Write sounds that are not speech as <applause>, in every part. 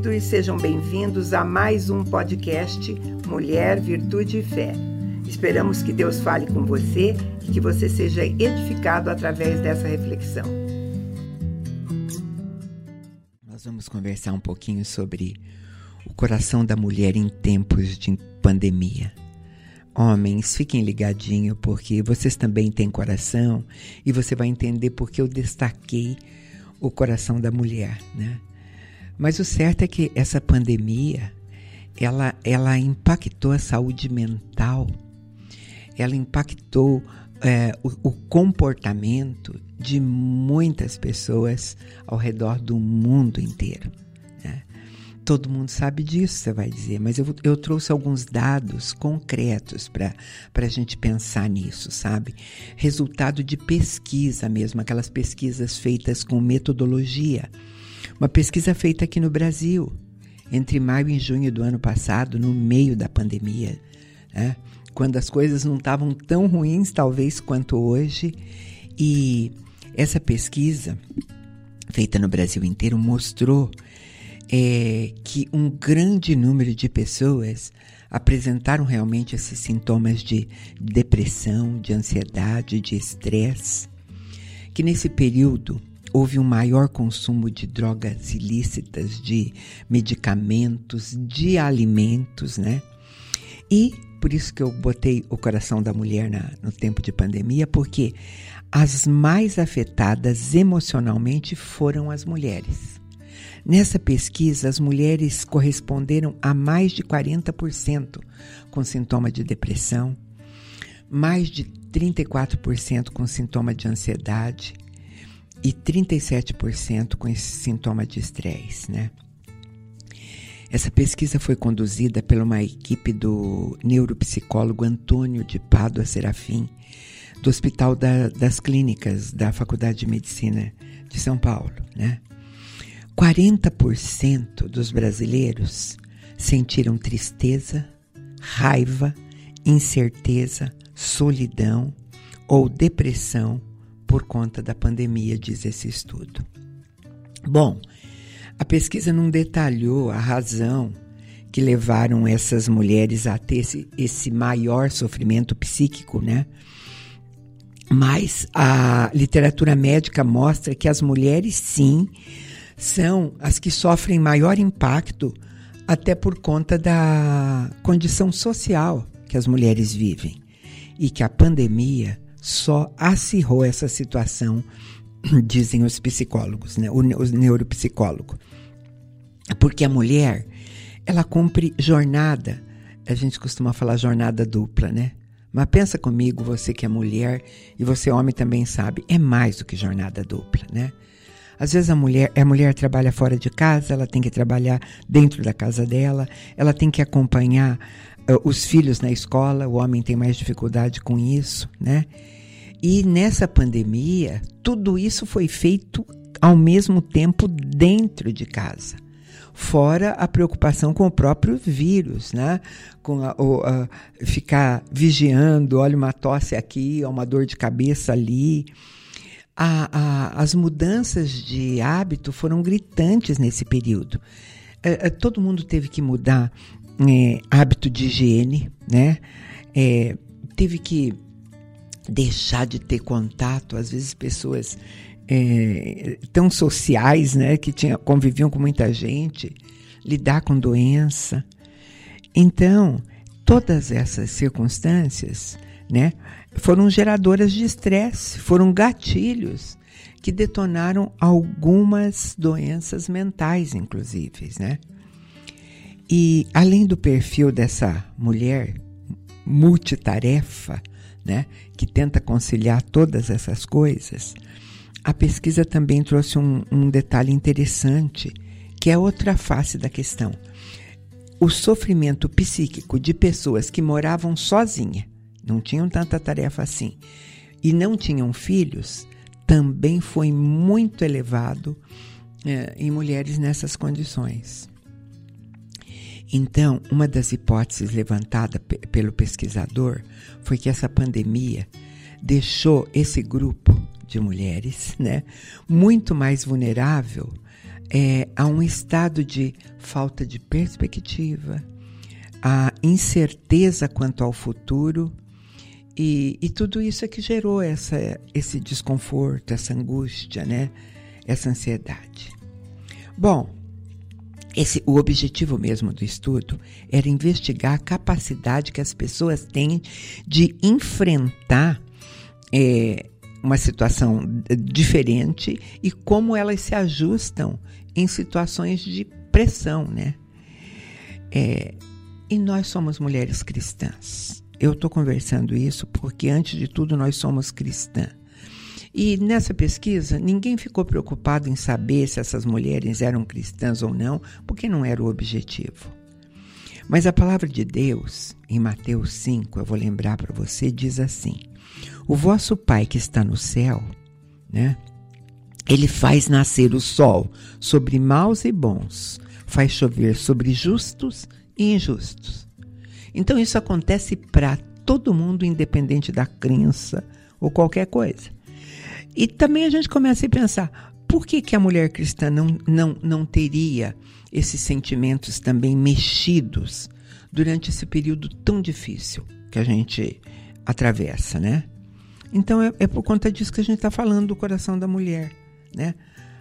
queridos, sejam bem-vindos a mais um podcast Mulher, Virtude e Fé. Esperamos que Deus fale com você e que você seja edificado através dessa reflexão. Nós vamos conversar um pouquinho sobre o coração da mulher em tempos de pandemia. Homens, fiquem ligadinhos porque vocês também têm coração e você vai entender porque eu destaquei o coração da mulher, né? Mas o certo é que essa pandemia, ela, ela impactou a saúde mental, ela impactou é, o, o comportamento de muitas pessoas ao redor do mundo inteiro. Todo mundo sabe disso, você vai dizer, mas eu, eu trouxe alguns dados concretos para a gente pensar nisso, sabe? Resultado de pesquisa mesmo, aquelas pesquisas feitas com metodologia. Uma pesquisa feita aqui no Brasil, entre maio e junho do ano passado, no meio da pandemia, né? quando as coisas não estavam tão ruins, talvez, quanto hoje. E essa pesquisa, feita no Brasil inteiro, mostrou é que um grande número de pessoas apresentaram realmente esses sintomas de depressão, de ansiedade, de estresse, que nesse período houve um maior consumo de drogas ilícitas, de medicamentos, de alimentos, né? E por isso que eu botei o coração da mulher na, no tempo de pandemia, porque as mais afetadas emocionalmente foram as mulheres. Nessa pesquisa, as mulheres corresponderam a mais de 40% com sintoma de depressão, mais de 34% com sintoma de ansiedade e 37% com esse sintoma de estresse, né? Essa pesquisa foi conduzida por uma equipe do neuropsicólogo Antônio de Pádua Serafim, do Hospital da, das Clínicas da Faculdade de Medicina de São Paulo, né? 40% dos brasileiros sentiram tristeza, raiva, incerteza, solidão ou depressão por conta da pandemia, diz esse estudo. Bom, a pesquisa não detalhou a razão que levaram essas mulheres a ter esse, esse maior sofrimento psíquico, né? Mas a literatura médica mostra que as mulheres, sim, são as que sofrem maior impacto, até por conta da condição social que as mulheres vivem. E que a pandemia só acirrou essa situação, <clears throat> dizem os psicólogos, né? os neuropsicólogos. Porque a mulher, ela cumpre jornada, a gente costuma falar jornada dupla, né? Mas pensa comigo, você que é mulher e você homem também sabe, é mais do que jornada dupla, né? Às vezes a mulher, a mulher trabalha fora de casa, ela tem que trabalhar dentro da casa dela, ela tem que acompanhar os filhos na escola, o homem tem mais dificuldade com isso, né? E nessa pandemia, tudo isso foi feito ao mesmo tempo dentro de casa. Fora a preocupação com o próprio vírus, né? Com a, o, a, ficar vigiando, olha uma tosse aqui, uma dor de cabeça ali a, as mudanças de hábito foram gritantes nesse período. É, é, todo mundo teve que mudar é, hábito de higiene, né? É, teve que deixar de ter contato, às vezes pessoas é, tão sociais, né, que tinha, conviviam com muita gente, lidar com doença. Então, todas essas circunstâncias, né, foram geradoras de estresse, foram gatilhos que detonaram algumas doenças mentais, inclusive, né? E além do perfil dessa mulher multitarefa, né, que tenta conciliar todas essas coisas, a pesquisa também trouxe um, um detalhe interessante, que é outra face da questão. O sofrimento psíquico de pessoas que moravam sozinhas não tinham tanta tarefa assim, e não tinham filhos, também foi muito elevado é, em mulheres nessas condições. Então, uma das hipóteses levantada pelo pesquisador foi que essa pandemia deixou esse grupo de mulheres, né, muito mais vulnerável é, a um estado de falta de perspectiva, a incerteza quanto ao futuro e, e, tudo isso é que gerou essa, esse desconforto, essa angústia, né? Essa ansiedade. Bom, esse, o objetivo mesmo do estudo era investigar a capacidade que as pessoas têm de enfrentar é, uma situação diferente e como elas se ajustam em situações de pressão, né? É, e nós somos mulheres cristãs. Eu estou conversando isso porque, antes de tudo, nós somos cristãs. E nessa pesquisa, ninguém ficou preocupado em saber se essas mulheres eram cristãs ou não, porque não era o objetivo. Mas a palavra de Deus, em Mateus 5, eu vou lembrar para você, diz assim: O vosso Pai que está no céu, né? Ele faz nascer o sol sobre maus e bons, faz chover sobre justos e injustos. Então isso acontece para todo mundo, independente da crença ou qualquer coisa. E também a gente começa a pensar, por que, que a mulher cristã não, não, não teria esses sentimentos também mexidos durante esse período tão difícil que a gente atravessa, né? Então é, é por conta disso que a gente está falando do coração da mulher, né?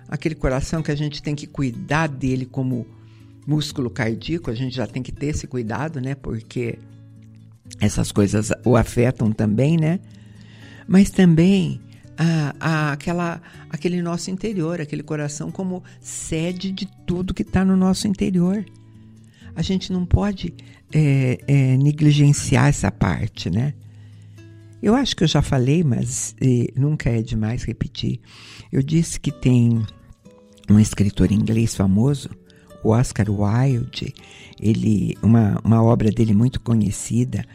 Aquele coração que a gente tem que cuidar dele como músculo cardíaco, a gente já tem que ter esse cuidado, né? Porque essas coisas o afetam também, né? Mas também aquela, aquele nosso interior, aquele coração como sede de tudo que está no nosso interior. A gente não pode é, é, negligenciar essa parte, né? Eu acho que eu já falei, mas nunca é demais repetir. Eu disse que tem um escritor inglês famoso, o Oscar Wilde, ele, uma, uma obra dele muito conhecida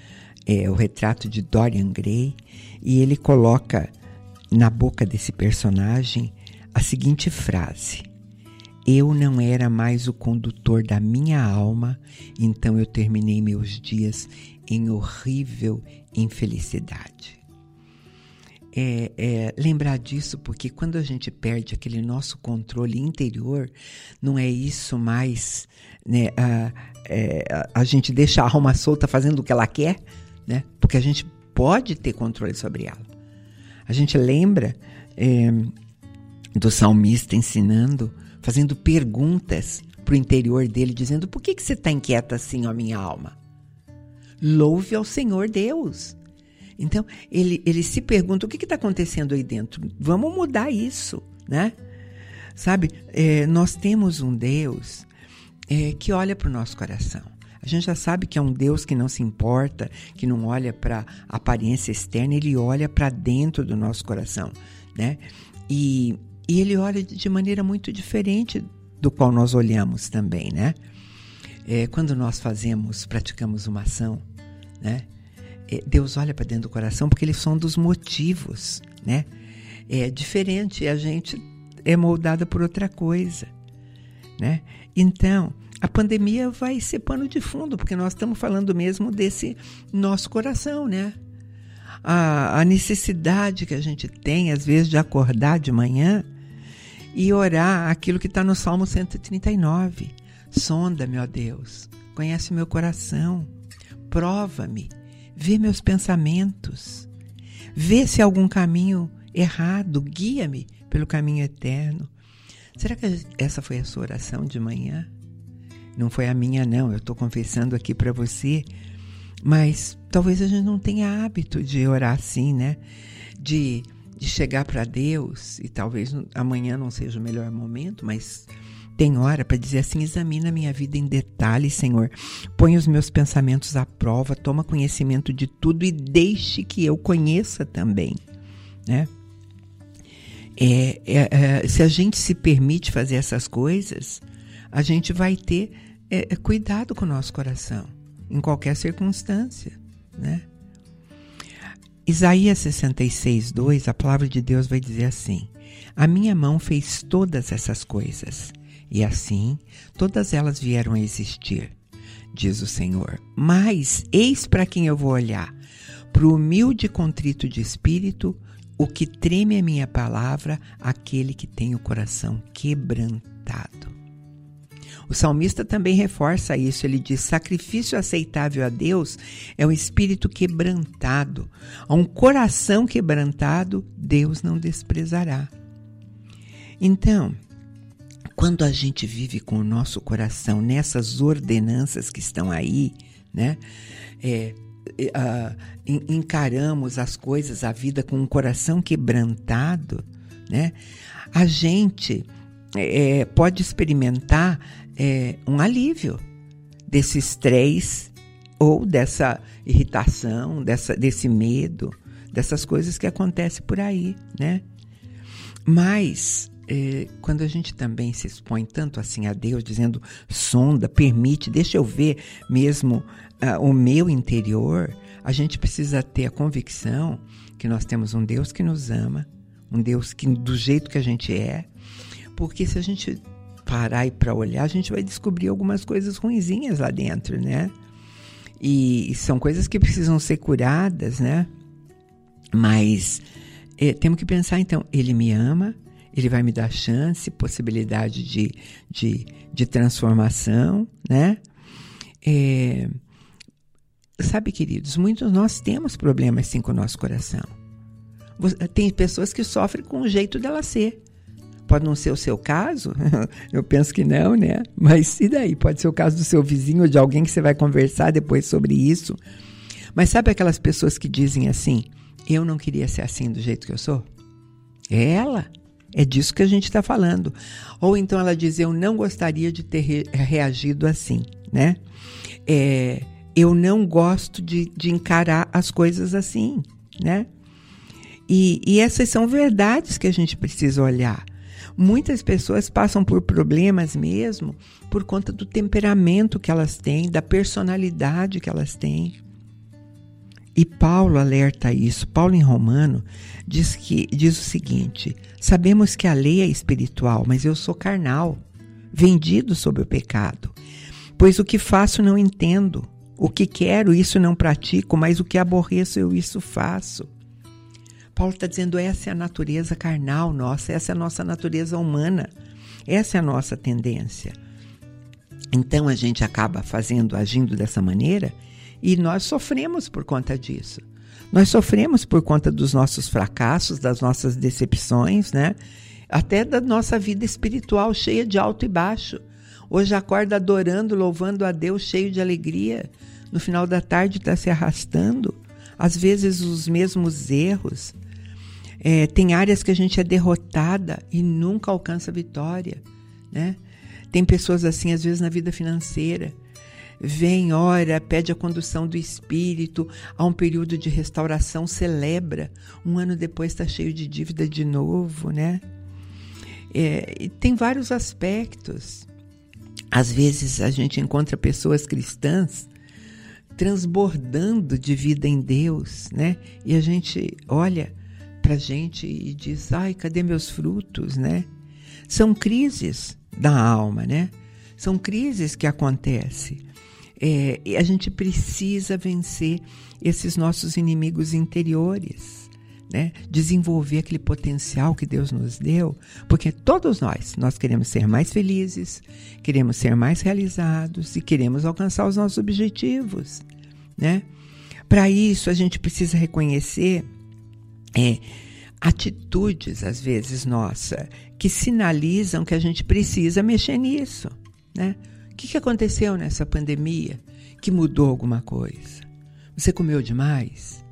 é o retrato de Dorian Gray, e ele coloca na boca desse personagem a seguinte frase: Eu não era mais o condutor da minha alma, então eu terminei meus dias em horrível infelicidade. É, é, lembrar disso, porque quando a gente perde aquele nosso controle interior, não é isso mais. Né, a, é, a gente deixa a alma solta fazendo o que ela quer, né, porque a gente pode ter controle sobre ela. A gente lembra é, do salmista ensinando, fazendo perguntas para o interior dele, dizendo: Por que, que você está inquieta assim, ó minha alma? Louve ao Senhor Deus. Então, ele, ele se pergunta: o que está acontecendo aí dentro? Vamos mudar isso, né? Sabe, é, nós temos um Deus é, que olha para o nosso coração. A gente já sabe que é um Deus que não se importa, que não olha para aparência externa, ele olha para dentro do nosso coração, né? E, e ele olha de maneira muito diferente do qual nós olhamos também, né? É, quando nós fazemos, praticamos uma ação, né? É, Deus olha para dentro do coração porque eles são dos motivos, né? É diferente, a gente é moldada por outra coisa, né? Então, a pandemia vai ser pano de fundo, porque nós estamos falando mesmo desse nosso coração, né? A, a necessidade que a gente tem, às vezes, de acordar de manhã e orar aquilo que está no Salmo 139. Sonda-me, ó Deus, conhece meu coração, prova-me, vê meus pensamentos, vê se há algum caminho errado, guia-me pelo caminho eterno. Será que essa foi a sua oração de manhã? Não foi a minha, não. Eu estou confessando aqui para você. Mas talvez a gente não tenha hábito de orar assim, né? De, de chegar para Deus, e talvez amanhã não seja o melhor momento, mas tem hora para dizer assim: examina a minha vida em detalhes, Senhor. Põe os meus pensamentos à prova, toma conhecimento de tudo e deixe que eu conheça também, né? É, é, é, se a gente se permite fazer essas coisas, a gente vai ter é, é, cuidado com o nosso coração, em qualquer circunstância, né? Isaías 66, 2, a palavra de Deus vai dizer assim: A minha mão fez todas essas coisas, e assim todas elas vieram a existir, diz o Senhor. Mas eis para quem eu vou olhar, Para o humilde e contrito de espírito, o que treme a minha palavra, aquele que tem o coração quebrantado. O salmista também reforça isso. Ele diz: sacrifício aceitável a Deus é um espírito quebrantado. A um coração quebrantado, Deus não desprezará. Então, quando a gente vive com o nosso coração nessas ordenanças que estão aí, né? É, uh, encaramos as coisas, a vida com um coração quebrantado, né? A gente é, pode experimentar é, um alívio desse estresse ou dessa irritação, dessa, desse medo, dessas coisas que acontecem por aí, né? Mas é, quando a gente também se expõe tanto assim a Deus, dizendo sonda, permite, deixa eu ver mesmo uh, o meu interior, a gente precisa ter a convicção que nós temos um Deus que nos ama, um Deus que do jeito que a gente é, porque se a gente parar e para olhar, a gente vai descobrir algumas coisas ruinzinhas lá dentro, né? E, e são coisas que precisam ser curadas, né? Mas é, temos que pensar então, ele me ama, ele vai me dar chance, possibilidade de, de, de transformação, né? É, sabe, queridos, muitos nós temos problemas sim com o nosso coração. Tem pessoas que sofrem com o jeito dela ser. Pode não ser o seu caso, <laughs> eu penso que não, né? Mas e daí? Pode ser o caso do seu vizinho ou de alguém que você vai conversar depois sobre isso. Mas sabe aquelas pessoas que dizem assim: eu não queria ser assim do jeito que eu sou? É ela. É disso que a gente está falando. Ou então ela diz: Eu não gostaria de ter re reagido assim, né? É, eu não gosto de, de, encarar as coisas assim, né? E, e essas são verdades que a gente precisa olhar. Muitas pessoas passam por problemas mesmo por conta do temperamento que elas têm, da personalidade que elas têm. E Paulo alerta isso. Paulo em Romano diz que diz o seguinte: Sabemos que a lei é espiritual, mas eu sou carnal, vendido sob o pecado. Pois o que faço não entendo, o que quero isso não pratico, mas o que aborreço eu isso faço. Paulo está dizendo essa é a natureza carnal nossa, essa é a nossa natureza humana, essa é a nossa tendência. Então a gente acaba fazendo, agindo dessa maneira e nós sofremos por conta disso. Nós sofremos por conta dos nossos fracassos, das nossas decepções, né? Até da nossa vida espiritual cheia de alto e baixo. Hoje acorda adorando, louvando a Deus, cheio de alegria. No final da tarde está se arrastando. Às vezes os mesmos erros. É, tem áreas que a gente é derrotada e nunca alcança vitória, né? Tem pessoas assim, às vezes, na vida financeira vem, ora, pede a condução do Espírito, há um período de restauração, celebra. Um ano depois está cheio de dívida de novo, né? É, tem vários aspectos. Às vezes a gente encontra pessoas cristãs transbordando de vida em Deus, né? E a gente olha para a gente e diz: ai, cadê meus frutos, né? São crises da alma, né? São crises que acontecem. É, e a gente precisa vencer esses nossos inimigos interiores, né? desenvolver aquele potencial que Deus nos deu, porque todos nós, nós queremos ser mais felizes, queremos ser mais realizados e queremos alcançar os nossos objetivos. Né? Para isso, a gente precisa reconhecer é, atitudes, às vezes, nossa, que sinalizam que a gente precisa mexer nisso. Né? O que, que aconteceu nessa pandemia que mudou alguma coisa? Você comeu demais?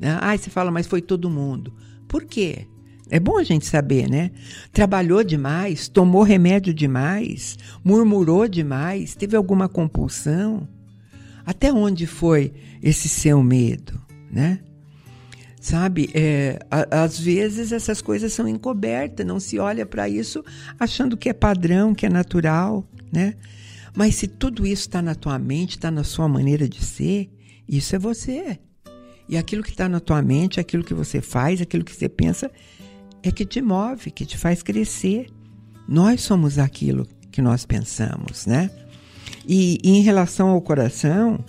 Né? Ah, você fala, mas foi todo mundo. Por quê? É bom a gente saber, né? Trabalhou demais, tomou remédio demais, murmurou demais, teve alguma compulsão? Até onde foi esse seu medo, né? Sabe, é, a, às vezes essas coisas são encobertas, não se olha para isso achando que é padrão, que é natural, né? Mas se tudo isso está na tua mente, está na sua maneira de ser, isso é você. E aquilo que está na tua mente, aquilo que você faz, aquilo que você pensa, é que te move, que te faz crescer. Nós somos aquilo que nós pensamos, né? E, e em relação ao coração,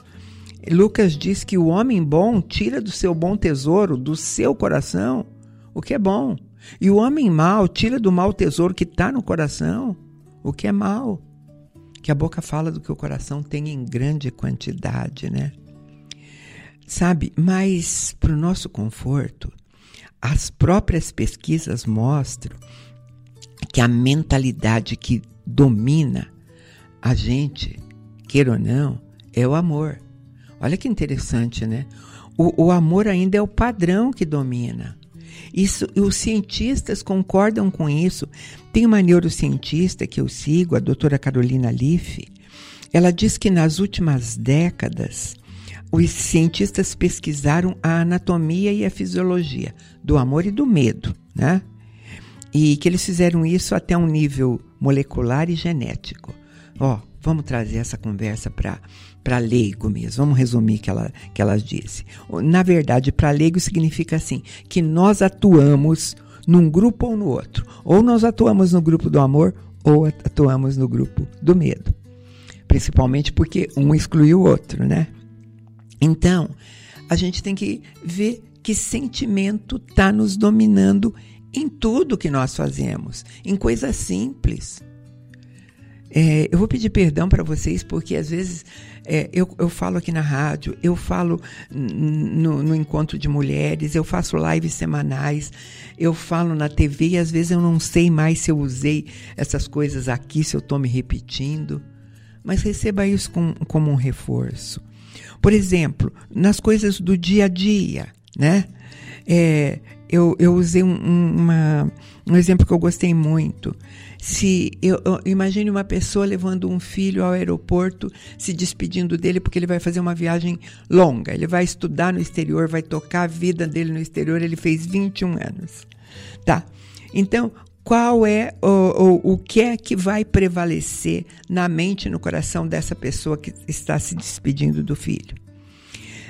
Lucas diz que o homem bom tira do seu bom tesouro, do seu coração, o que é bom. E o homem mau tira do mau tesouro que está no coração, o que é mal. Que a boca fala do que o coração tem em grande quantidade, né? Sabe, mas para o nosso conforto, as próprias pesquisas mostram que a mentalidade que domina a gente, queira ou não, é o amor. Olha que interessante, né? O, o amor ainda é o padrão que domina. Isso, os cientistas concordam com isso. Tem uma neurocientista que eu sigo, a doutora Carolina Leaf. Ela diz que nas últimas décadas, os cientistas pesquisaram a anatomia e a fisiologia do amor e do medo, né? E que eles fizeram isso até um nível molecular e genético. Ó, vamos trazer essa conversa para para leigo mesmo. Vamos resumir que ela que ela disse. Na verdade, para leigo significa assim, que nós atuamos num grupo ou no outro. Ou nós atuamos no grupo do amor ou atuamos no grupo do medo. Principalmente porque um exclui o outro, né? Então, a gente tem que ver que sentimento está nos dominando em tudo que nós fazemos, em coisas simples. É, eu vou pedir perdão para vocês porque às vezes é, eu, eu falo aqui na rádio, eu falo no, no, encontro de mulheres, eu faço lives semanais, eu falo na TV e às vezes eu não sei mais se eu usei essas coisas aqui, se eu estou me repetindo. Mas receba isso com, como um reforço. Por exemplo, nas coisas do dia a dia, né? É, eu, eu usei um, uma, um exemplo que eu gostei muito. Se eu, eu, imagine uma pessoa levando um filho ao aeroporto, se despedindo dele porque ele vai fazer uma viagem longa. Ele vai estudar no exterior, vai tocar a vida dele no exterior. Ele fez 21 anos. Tá. Então, qual é o, o, o que é que vai prevalecer na mente e no coração dessa pessoa que está se despedindo do filho?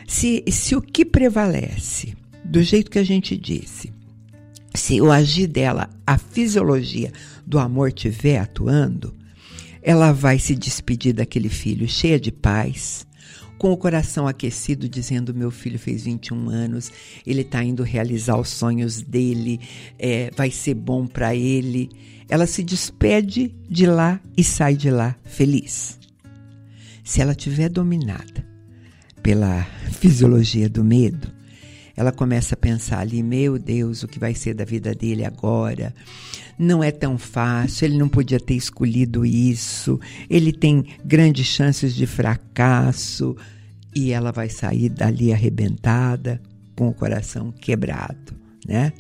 Se, se o que prevalece do jeito que a gente disse, se o agir dela, a fisiologia do amor estiver atuando, ela vai se despedir daquele filho cheia de paz, com o coração aquecido, dizendo: Meu filho fez 21 anos, ele está indo realizar os sonhos dele, é, vai ser bom para ele. Ela se despede de lá e sai de lá feliz. Se ela tiver dominada pela fisiologia do medo, ela começa a pensar ali: meu Deus, o que vai ser da vida dele agora? Não é tão fácil, ele não podia ter escolhido isso, ele tem grandes chances de fracasso e ela vai sair dali arrebentada, com o coração quebrado, né?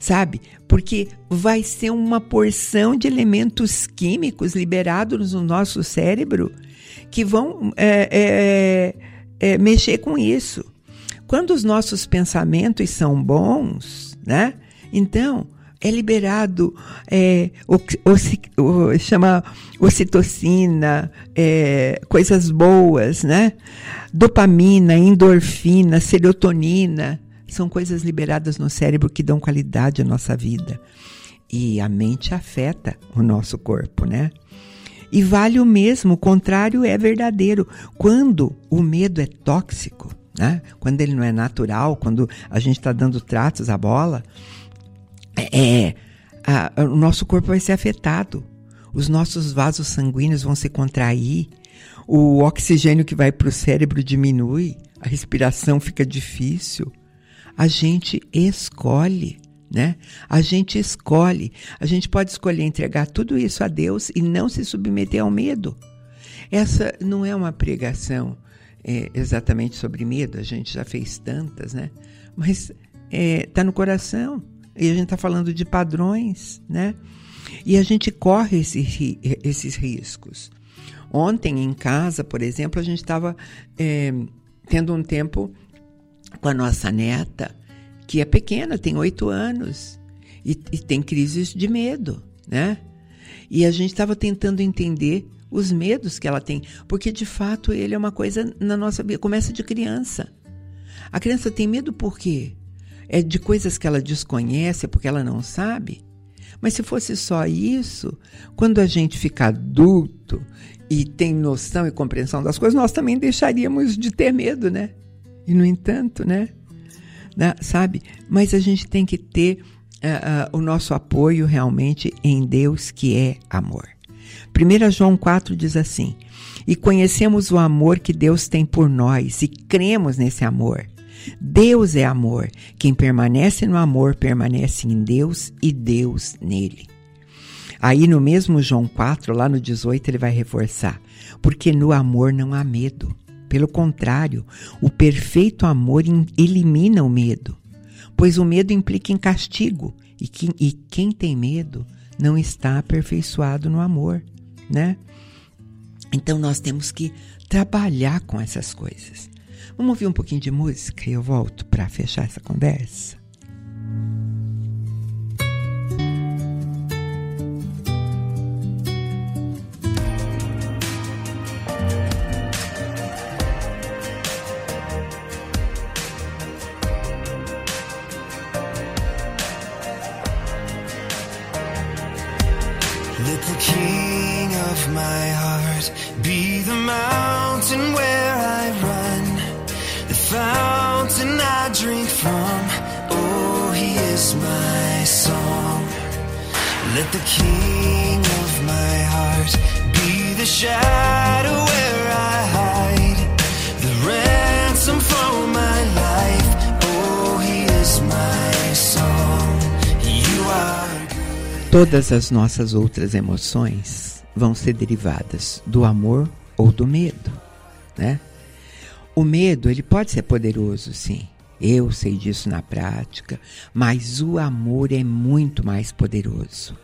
Sabe? Porque vai ser uma porção de elementos químicos liberados no nosso cérebro que vão é, é, é, mexer com isso. Quando os nossos pensamentos são bons, né? Então, é liberado é, o, o, o, chama ocitocina, é, coisas boas, né? Dopamina, endorfina, serotonina, são coisas liberadas no cérebro que dão qualidade à nossa vida. E a mente afeta o nosso corpo, né? E vale o mesmo, o contrário é verdadeiro. Quando o medo é tóxico, né? quando ele não é natural, quando a gente está dando tratos à bola, é, é, a, o nosso corpo vai ser afetado. Os nossos vasos sanguíneos vão se contrair, o oxigênio que vai para o cérebro diminui, a respiração fica difícil. A gente escolhe, né? A gente escolhe. A gente pode escolher entregar tudo isso a Deus e não se submeter ao medo. Essa não é uma pregação é, exatamente sobre medo, a gente já fez tantas, né? Mas está é, tá no coração. E a gente está falando de padrões, né? E a gente corre esse, esses riscos. Ontem em casa, por exemplo, a gente estava é, tendo um tempo com a nossa neta, que é pequena, tem oito anos, e, e tem crises de medo, né? E a gente estava tentando entender os medos que ela tem, porque de fato ele é uma coisa na nossa vida, começa de criança. A criança tem medo por quê? É de coisas que ela desconhece, porque ela não sabe? Mas se fosse só isso, quando a gente fica adulto e tem noção e compreensão das coisas, nós também deixaríamos de ter medo, né? E no entanto, né? né? Sabe? Mas a gente tem que ter uh, uh, o nosso apoio realmente em Deus que é amor. 1 João 4 diz assim: E conhecemos o amor que Deus tem por nós e cremos nesse amor. Deus é amor. Quem permanece no amor permanece em Deus e Deus nele. Aí no mesmo João 4, lá no 18, ele vai reforçar: porque no amor não há medo. Pelo contrário, o perfeito amor elimina o medo, pois o medo implica em castigo, e, que, quem tem medo não está aperfeiçoado no amor, né? Então nós temos que trabalhar com essas coisas. Vamos ouvir um pouquinho de música e eu volto para fechar essa conversa. Todas as nossas outras emoções vão ser derivadas do amor ou do medo, né? O medo, ele pode ser poderoso, sim. Eu sei disso na prática, mas o amor é muito mais poderoso.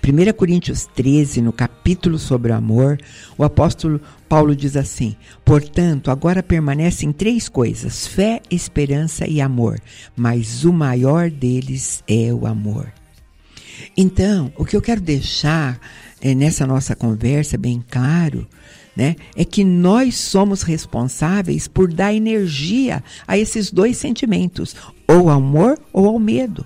1 Coríntios 13, no capítulo sobre o amor, o apóstolo Paulo diz assim: Portanto, agora permanecem três coisas: fé, esperança e amor, mas o maior deles é o amor. Então, o que eu quero deixar é, nessa nossa conversa bem claro né, é que nós somos responsáveis por dar energia a esses dois sentimentos, ou ao amor ou ao medo.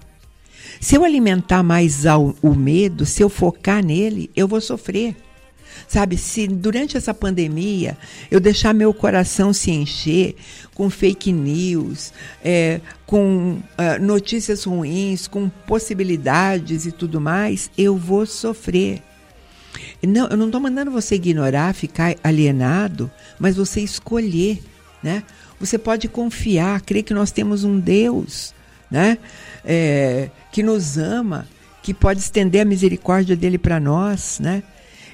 Se eu alimentar mais ao, o medo, se eu focar nele, eu vou sofrer. Sabe, se durante essa pandemia eu deixar meu coração se encher com fake news, é, com uh, notícias ruins, com possibilidades e tudo mais, eu vou sofrer. Não, eu não estou mandando você ignorar, ficar alienado, mas você escolher, né? Você pode confiar, crer que nós temos um Deus, né? É, que nos ama, que pode estender a misericórdia dele para nós, né?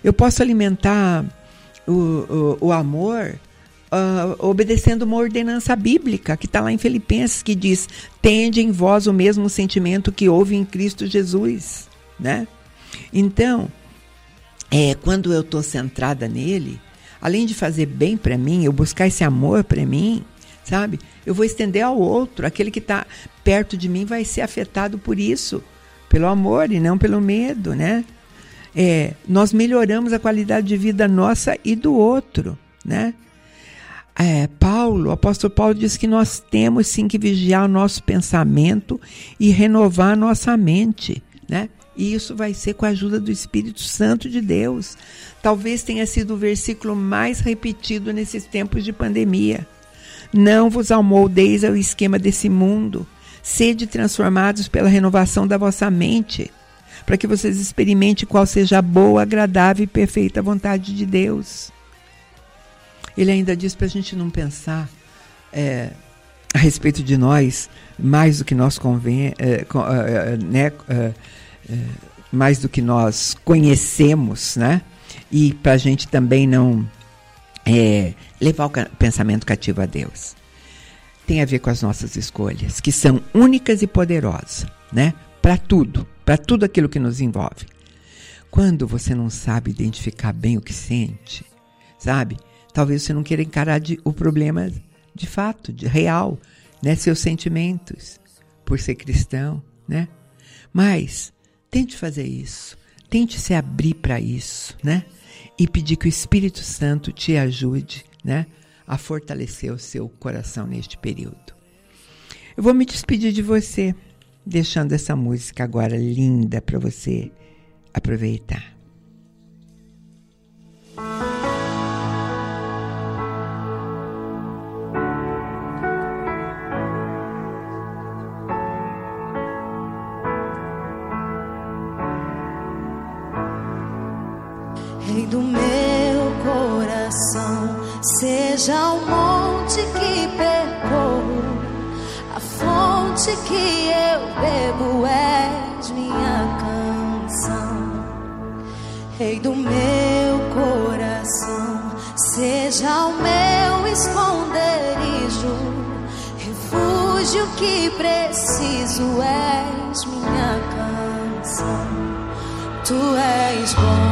Eu posso alimentar o, o, o amor uh, obedecendo uma ordenança bíblica que está lá em Filipenses que diz: tende em vós o mesmo sentimento que houve em Cristo Jesus, né? Então, é, quando eu estou centrada nele, além de fazer bem para mim, eu buscar esse amor para mim, sabe? Eu vou estender ao outro. Aquele que está perto de mim vai ser afetado por isso, pelo amor e não pelo medo, né? É, nós melhoramos a qualidade de vida nossa e do outro, né? É, Paulo, o apóstolo Paulo diz que nós temos sim que vigiar o nosso pensamento e renovar a nossa mente, né? E isso vai ser com a ajuda do Espírito Santo de Deus. Talvez tenha sido o versículo mais repetido nesses tempos de pandemia. Não vos amoldeis ao esquema desse mundo. Sede transformados pela renovação da vossa mente, para que vocês experimentem qual seja a boa, agradável e perfeita vontade de Deus. Ele ainda diz para a gente não pensar é, a respeito de nós mais do que nós convém, é, é, né, é, é, mais do que nós conhecemos, né? E para a gente também não é, levar o pensamento cativo a Deus. Tem a ver com as nossas escolhas, que são únicas e poderosas, né? Para tudo, para tudo aquilo que nos envolve. Quando você não sabe identificar bem o que sente, sabe? Talvez você não queira encarar de, o problema de fato, de real, né? Seus sentimentos, por ser cristão, né? Mas tente fazer isso, tente se abrir para isso, né? e pedir que o Espírito Santo te ajude né, a fortalecer o seu coração neste período. Eu vou me despedir de você, deixando essa música agora linda para você aproveitar. Rei do meu coração, seja o monte que fonte que eu bebo és minha canção. Rei do meu coração, seja o meu esconderijo, refúgio que preciso és minha canção. Tu és bom